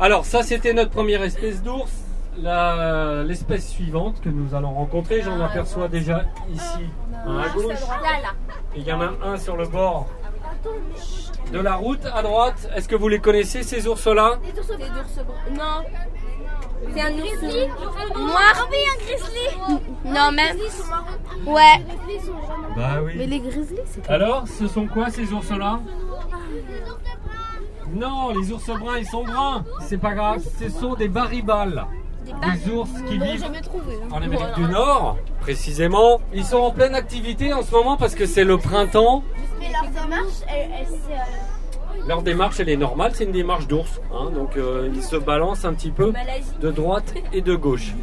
Alors ça c'était notre première espèce d'ours. L'espèce suivante que nous allons rencontrer, j'en aperçois déjà ici un à gauche. Et il y en a un sur le bord de la route à droite. Est-ce que vous les connaissez ces ours-là? Des ours bruns. Non. C'est un ours noir. oui, un grizzly. Non, même. Ouais. Bah oui. Mais les grizzlies, c'est Alors, ce sont quoi ces ours-là? Non, les ours bruns, ils sont bruns. C'est pas grave, ce sont des baribales. Des ours qui vivent jamais trouvé. hein. en Amérique du Nord, précisément. Ils sont en pleine activité en ce moment parce que c'est le printemps. Mais leur démarche, elle, elle, c'est, euh, Leur démarche, elle est normale, c'est une démarche d'ours. hein. donc, euh, ils se balancent un petit peu de droite et de gauche.